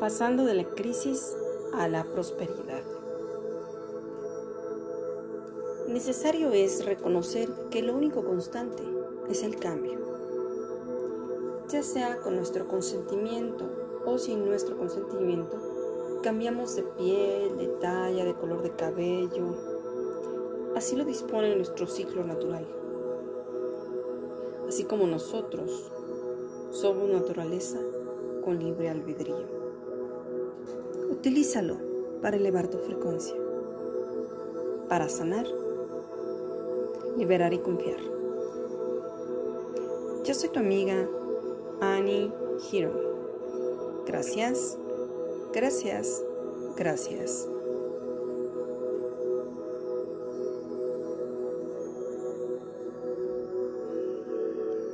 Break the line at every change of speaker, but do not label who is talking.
Pasando de la crisis a la prosperidad. Necesario es reconocer que lo único constante es el cambio, ya sea con nuestro consentimiento o sin nuestro consentimiento, cambiamos de piel, de talla, de color de cabello. Así lo dispone nuestro ciclo natural. Así como nosotros somos naturaleza con libre albedrío. Utilízalo para elevar tu frecuencia, para sanar, liberar y confiar. Yo soy tu amiga Annie Hiro. Gracias, gracias, gracias.